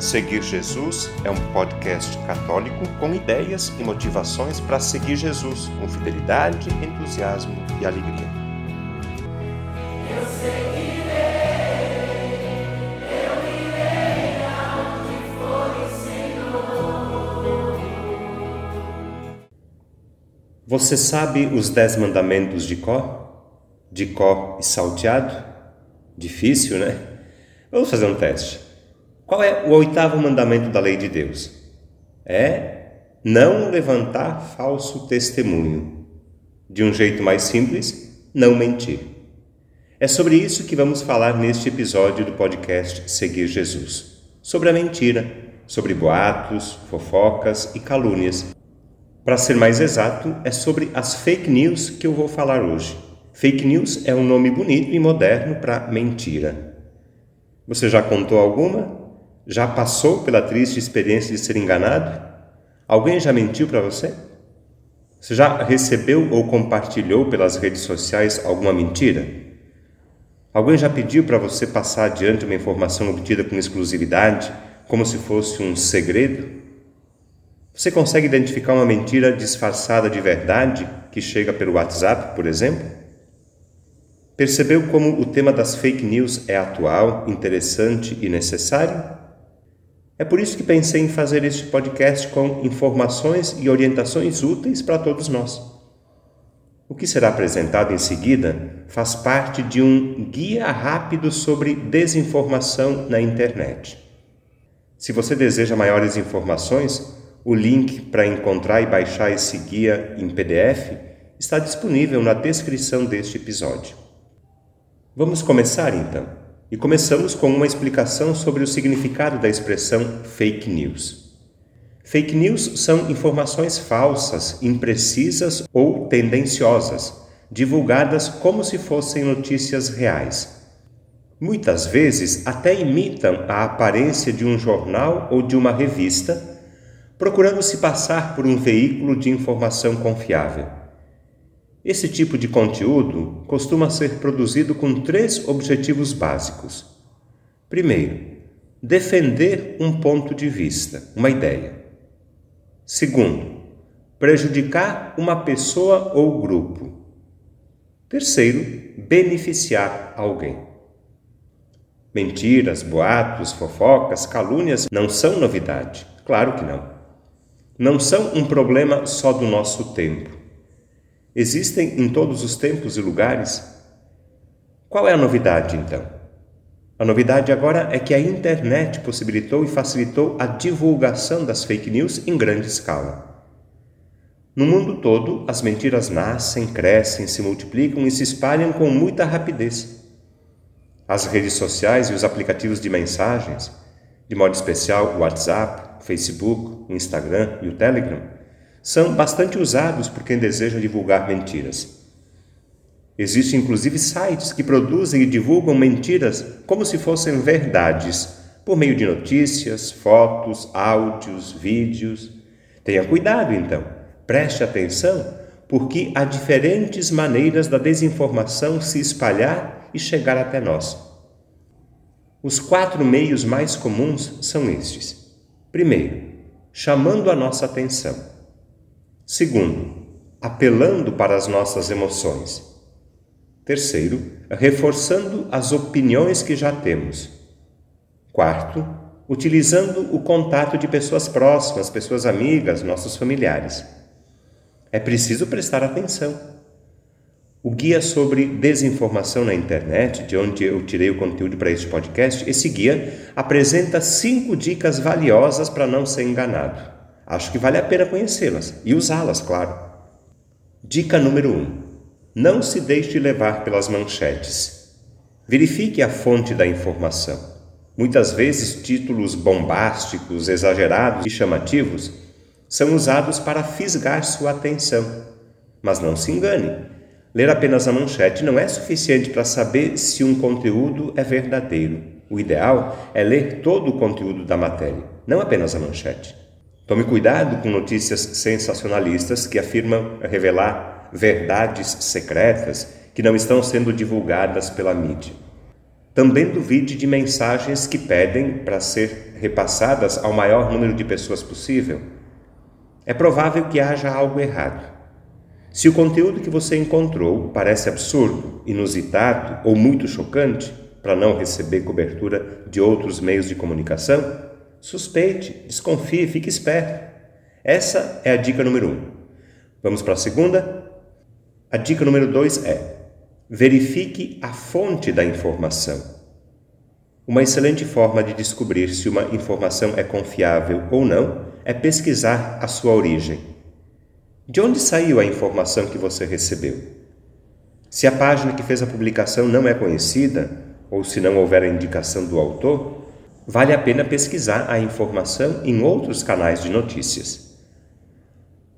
Seguir Jesus é um podcast católico com ideias e motivações para seguir Jesus com fidelidade, entusiasmo e alegria. Eu seguirei, eu irei for Senhor. Você sabe os dez mandamentos de Có? De Có e salteado? Difícil, né? Vamos fazer um teste. Qual é o oitavo mandamento da lei de Deus? É não levantar falso testemunho. De um jeito mais simples, não mentir. É sobre isso que vamos falar neste episódio do podcast Seguir Jesus. Sobre a mentira, sobre boatos, fofocas e calúnias. Para ser mais exato, é sobre as fake news que eu vou falar hoje. Fake news é um nome bonito e moderno para mentira. Você já contou alguma? Já passou pela triste experiência de ser enganado? Alguém já mentiu para você? Você já recebeu ou compartilhou pelas redes sociais alguma mentira? Alguém já pediu para você passar adiante uma informação obtida com exclusividade, como se fosse um segredo? Você consegue identificar uma mentira disfarçada de verdade que chega pelo WhatsApp, por exemplo? Percebeu como o tema das fake news é atual, interessante e necessário? É por isso que pensei em fazer este podcast com informações e orientações úteis para todos nós. O que será apresentado em seguida faz parte de um guia rápido sobre desinformação na internet. Se você deseja maiores informações, o link para encontrar e baixar esse guia em PDF está disponível na descrição deste episódio. Vamos começar então. E começamos com uma explicação sobre o significado da expressão fake news. Fake news são informações falsas, imprecisas ou tendenciosas, divulgadas como se fossem notícias reais. Muitas vezes até imitam a aparência de um jornal ou de uma revista, procurando se passar por um veículo de informação confiável. Esse tipo de conteúdo costuma ser produzido com três objetivos básicos. Primeiro, defender um ponto de vista, uma ideia. Segundo, prejudicar uma pessoa ou grupo. Terceiro, beneficiar alguém. Mentiras, boatos, fofocas, calúnias não são novidade. Claro que não. Não são um problema só do nosso tempo existem em todos os tempos e lugares. Qual é a novidade então? A novidade agora é que a internet possibilitou e facilitou a divulgação das fake news em grande escala. No mundo todo, as mentiras nascem, crescem, se multiplicam e se espalham com muita rapidez. As redes sociais e os aplicativos de mensagens, de modo especial o WhatsApp, o Facebook, o Instagram e o Telegram, são bastante usados por quem deseja divulgar mentiras. Existem inclusive sites que produzem e divulgam mentiras como se fossem verdades, por meio de notícias, fotos, áudios, vídeos. Tenha cuidado então, preste atenção, porque há diferentes maneiras da desinformação se espalhar e chegar até nós. Os quatro meios mais comuns são estes: primeiro, chamando a nossa atenção. Segundo, apelando para as nossas emoções. Terceiro, reforçando as opiniões que já temos. Quarto, utilizando o contato de pessoas próximas, pessoas amigas, nossos familiares. É preciso prestar atenção. O guia sobre desinformação na internet, de onde eu tirei o conteúdo para este podcast, esse guia apresenta cinco dicas valiosas para não ser enganado. Acho que vale a pena conhecê-las e usá-las, claro. Dica número 1: um, Não se deixe levar pelas manchetes. Verifique a fonte da informação. Muitas vezes, títulos bombásticos, exagerados e chamativos são usados para fisgar sua atenção. Mas não se engane, ler apenas a manchete não é suficiente para saber se um conteúdo é verdadeiro. O ideal é ler todo o conteúdo da matéria, não apenas a manchete. Tome cuidado com notícias sensacionalistas que afirmam revelar verdades secretas que não estão sendo divulgadas pela mídia. Também duvide de mensagens que pedem para ser repassadas ao maior número de pessoas possível. É provável que haja algo errado. Se o conteúdo que você encontrou parece absurdo, inusitado ou muito chocante, para não receber cobertura de outros meios de comunicação, suspeite, desconfie, fique esperto. Essa é a dica número um. Vamos para a segunda? A dica número dois é: verifique a fonte da informação. Uma excelente forma de descobrir se uma informação é confiável ou não é pesquisar a sua origem. De onde saiu a informação que você recebeu? Se a página que fez a publicação não é conhecida, ou se não houver a indicação do autor, vale a pena pesquisar a informação em outros canais de notícias.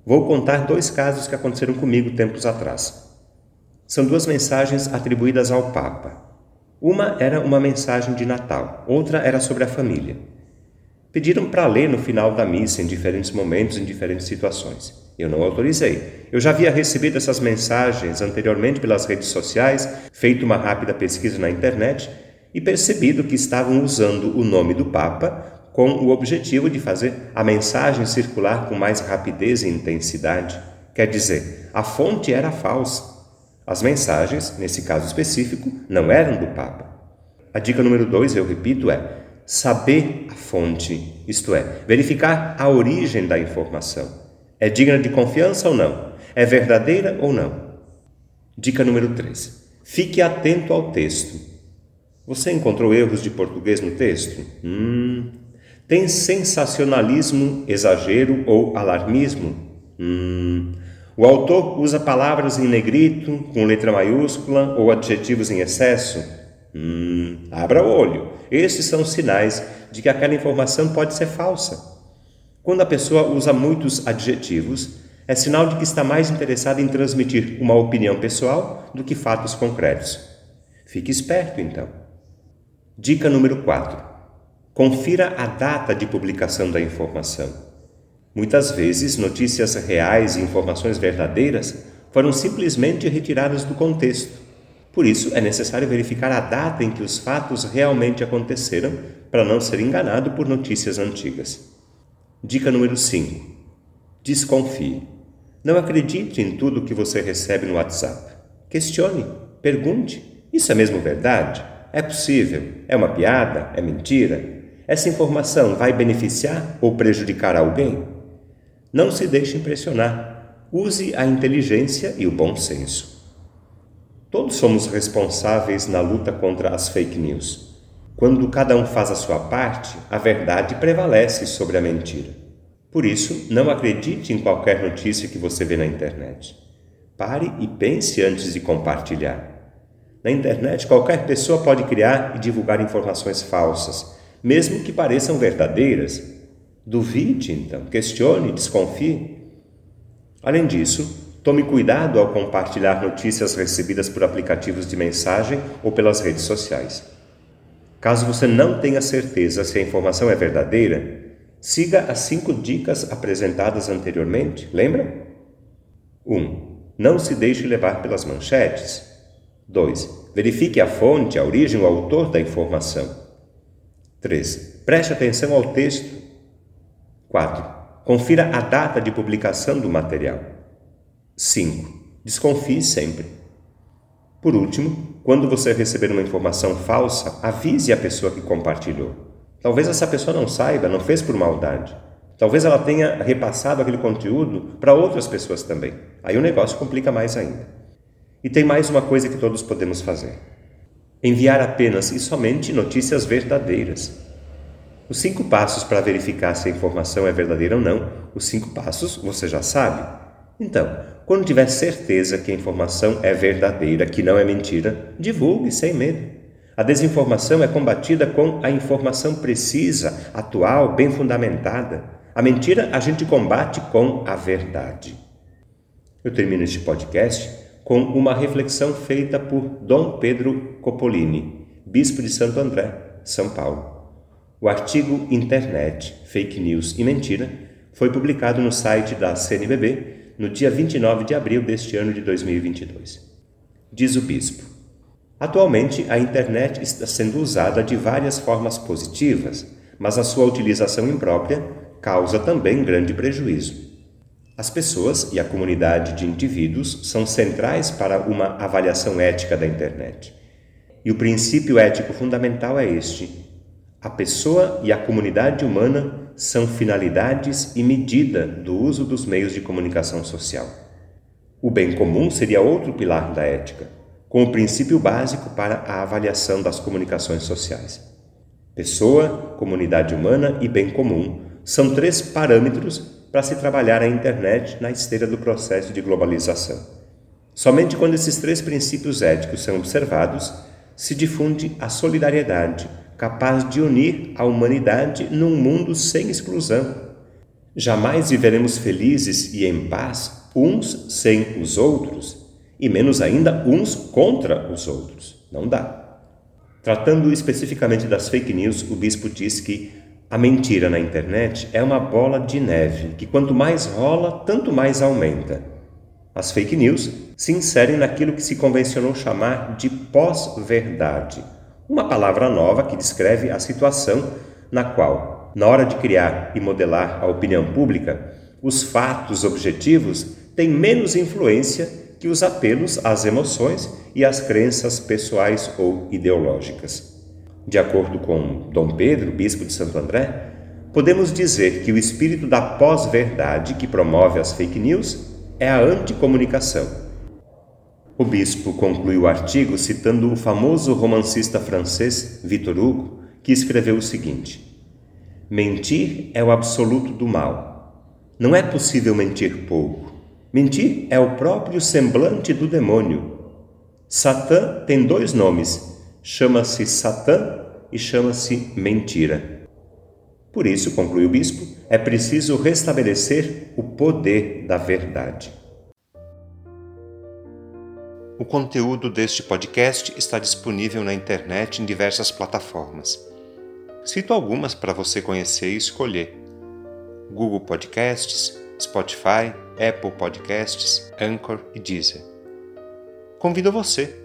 Vou contar dois casos que aconteceram comigo tempos atrás. São duas mensagens atribuídas ao Papa. Uma era uma mensagem de Natal, outra era sobre a família. Pediram para ler no final da missa em diferentes momentos, em diferentes situações. Eu não autorizei. Eu já havia recebido essas mensagens anteriormente pelas redes sociais, feito uma rápida pesquisa na internet e percebido que estavam usando o nome do Papa com o objetivo de fazer a mensagem circular com mais rapidez e intensidade. Quer dizer, a fonte era falsa. As mensagens, nesse caso específico, não eram do Papa. A dica número dois, eu repito, é saber a fonte, isto é, verificar a origem da informação. É digna de confiança ou não? É verdadeira ou não? Dica número 3. Fique atento ao texto. Você encontrou erros de português no texto? Hum. Tem sensacionalismo, exagero ou alarmismo? Hum. O autor usa palavras em negrito, com letra maiúscula ou adjetivos em excesso? Hum. Abra o olho. Esses são sinais de que aquela informação pode ser falsa. Quando a pessoa usa muitos adjetivos, é sinal de que está mais interessada em transmitir uma opinião pessoal do que fatos concretos. Fique esperto, então. Dica número 4. Confira a data de publicação da informação. Muitas vezes, notícias reais e informações verdadeiras foram simplesmente retiradas do contexto. Por isso, é necessário verificar a data em que os fatos realmente aconteceram para não ser enganado por notícias antigas. Dica número 5. Desconfie. Não acredite em tudo que você recebe no WhatsApp. Questione, pergunte: Isso é mesmo verdade? É possível? É uma piada? É mentira? Essa informação vai beneficiar ou prejudicar alguém? Não se deixe impressionar. Use a inteligência e o bom senso. Todos somos responsáveis na luta contra as fake news. Quando cada um faz a sua parte, a verdade prevalece sobre a mentira. Por isso, não acredite em qualquer notícia que você vê na internet. Pare e pense antes de compartilhar. Na internet, qualquer pessoa pode criar e divulgar informações falsas, mesmo que pareçam verdadeiras. Duvide, então, questione, desconfie. Além disso, tome cuidado ao compartilhar notícias recebidas por aplicativos de mensagem ou pelas redes sociais. Caso você não tenha certeza se a informação é verdadeira, siga as cinco dicas apresentadas anteriormente, lembra? 1. Um, não se deixe levar pelas manchetes. 2. Verifique a fonte, a origem, o autor da informação. 3. Preste atenção ao texto. 4. Confira a data de publicação do material. 5. Desconfie sempre. Por último, quando você receber uma informação falsa, avise a pessoa que compartilhou. Talvez essa pessoa não saiba, não fez por maldade. Talvez ela tenha repassado aquele conteúdo para outras pessoas também. Aí o negócio complica mais ainda. E tem mais uma coisa que todos podemos fazer: enviar apenas e somente notícias verdadeiras. Os cinco passos para verificar se a informação é verdadeira ou não, os cinco passos você já sabe. Então, quando tiver certeza que a informação é verdadeira, que não é mentira, divulgue sem medo. A desinformação é combatida com a informação precisa, atual, bem fundamentada. A mentira a gente combate com a verdade. Eu termino este podcast com uma reflexão feita por Dom Pedro Copolini, bispo de Santo André, São Paulo. O artigo Internet, Fake News e Mentira foi publicado no site da CNBB no dia 29 de abril deste ano de 2022. Diz o bispo: Atualmente, a internet está sendo usada de várias formas positivas, mas a sua utilização imprópria causa também grande prejuízo. As pessoas e a comunidade de indivíduos são centrais para uma avaliação ética da internet. E o princípio ético fundamental é este: a pessoa e a comunidade humana são finalidades e medida do uso dos meios de comunicação social. O bem comum seria outro pilar da ética, com o princípio básico para a avaliação das comunicações sociais. Pessoa, comunidade humana e bem comum são três parâmetros para se trabalhar a internet na esteira do processo de globalização. Somente quando esses três princípios éticos são observados, se difunde a solidariedade capaz de unir a humanidade num mundo sem exclusão. Jamais viveremos felizes e em paz uns sem os outros, e menos ainda uns contra os outros. Não dá. Tratando especificamente das fake news, o bispo diz que a mentira na internet é uma bola de neve que quanto mais rola, tanto mais aumenta. As fake news se inserem naquilo que se convencionou chamar de pós-verdade, uma palavra nova que descreve a situação na qual, na hora de criar e modelar a opinião pública, os fatos objetivos têm menos influência que os apelos às emoções e às crenças pessoais ou ideológicas. De acordo com Dom Pedro, bispo de Santo André, podemos dizer que o espírito da pós-verdade que promove as fake news é a anticomunicação o bispo conclui o artigo citando o famoso romancista francês Victor Hugo, que escreveu o seguinte: Mentir é o absoluto do mal. Não é possível mentir pouco. Mentir é o próprio semblante do demônio. Satã tem dois nomes: chama-se Satã e chama-se mentira. Por isso, conclui o bispo, é preciso restabelecer o poder da verdade. O conteúdo deste podcast está disponível na internet em diversas plataformas. Cito algumas para você conhecer e escolher: Google Podcasts, Spotify, Apple Podcasts, Anchor e Deezer. Convido você